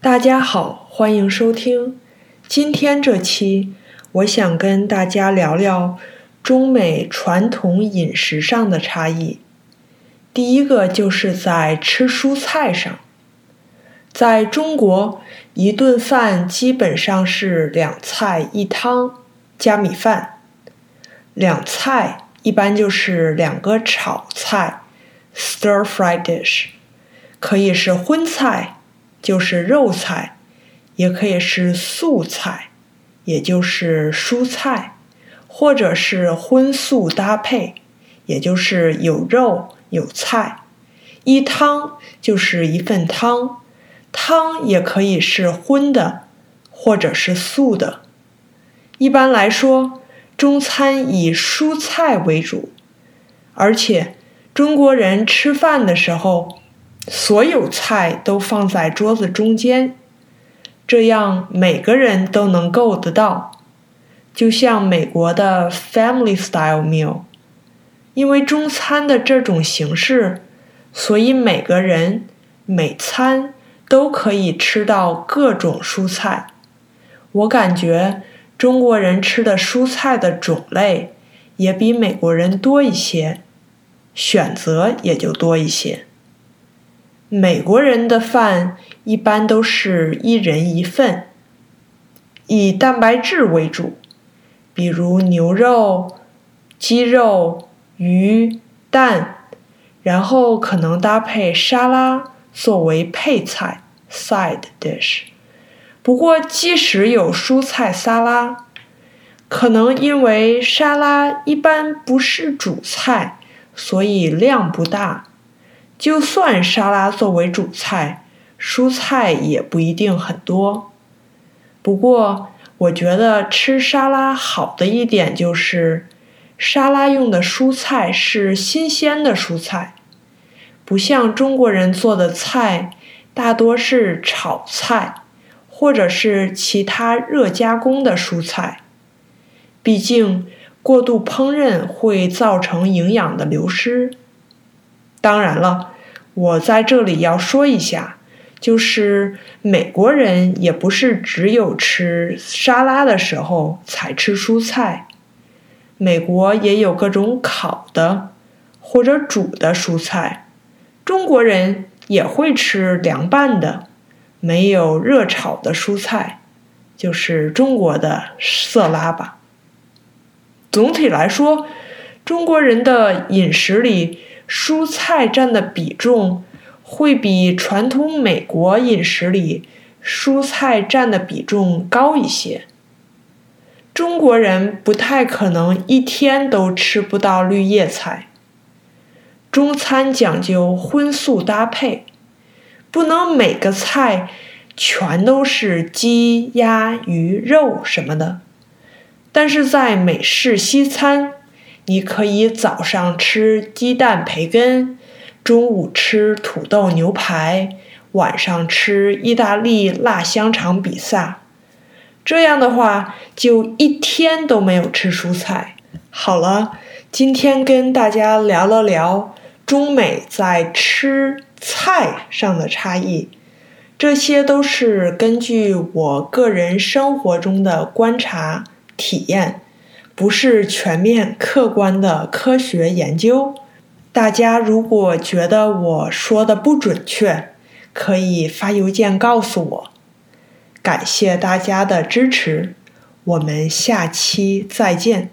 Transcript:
大家好，欢迎收听。今天这期，我想跟大家聊聊中美传统饮食上的差异。第一个就是在吃蔬菜上。在中国，一顿饭基本上是两菜一汤加米饭。两菜一般就是两个炒菜 （stir fry dish），可以是荤菜。就是肉菜，也可以是素菜，也就是蔬菜，或者是荤素搭配，也就是有肉有菜。一汤就是一份汤，汤也可以是荤的，或者是素的。一般来说，中餐以蔬菜为主，而且中国人吃饭的时候。所有菜都放在桌子中间，这样每个人都能够得到，就像美国的 family style meal。因为中餐的这种形式，所以每个人每餐都可以吃到各种蔬菜。我感觉中国人吃的蔬菜的种类也比美国人多一些，选择也就多一些。美国人的饭一般都是一人一份，以蛋白质为主，比如牛肉、鸡肉、鱼、蛋，然后可能搭配沙拉作为配菜 （side dish）。不过，即使有蔬菜沙拉，可能因为沙拉一般不是主菜，所以量不大。就算沙拉作为主菜，蔬菜也不一定很多。不过，我觉得吃沙拉好的一点就是，沙拉用的蔬菜是新鲜的蔬菜，不像中国人做的菜大多是炒菜或者是其他热加工的蔬菜。毕竟，过度烹饪会造成营养的流失。当然了，我在这里要说一下，就是美国人也不是只有吃沙拉的时候才吃蔬菜，美国也有各种烤的或者煮的蔬菜。中国人也会吃凉拌的，没有热炒的蔬菜，就是中国的色拉吧。总体来说，中国人的饮食里。蔬菜占的比重会比传统美国饮食里蔬菜占的比重高一些。中国人不太可能一天都吃不到绿叶菜。中餐讲究荤素搭配，不能每个菜全都是鸡、鸭、鱼、肉什么的。但是在美式西餐。你可以早上吃鸡蛋培根，中午吃土豆牛排，晚上吃意大利辣香肠比萨。这样的话，就一天都没有吃蔬菜。好了，今天跟大家聊了聊中美在吃菜上的差异，这些都是根据我个人生活中的观察体验。不是全面客观的科学研究，大家如果觉得我说的不准确，可以发邮件告诉我。感谢大家的支持，我们下期再见。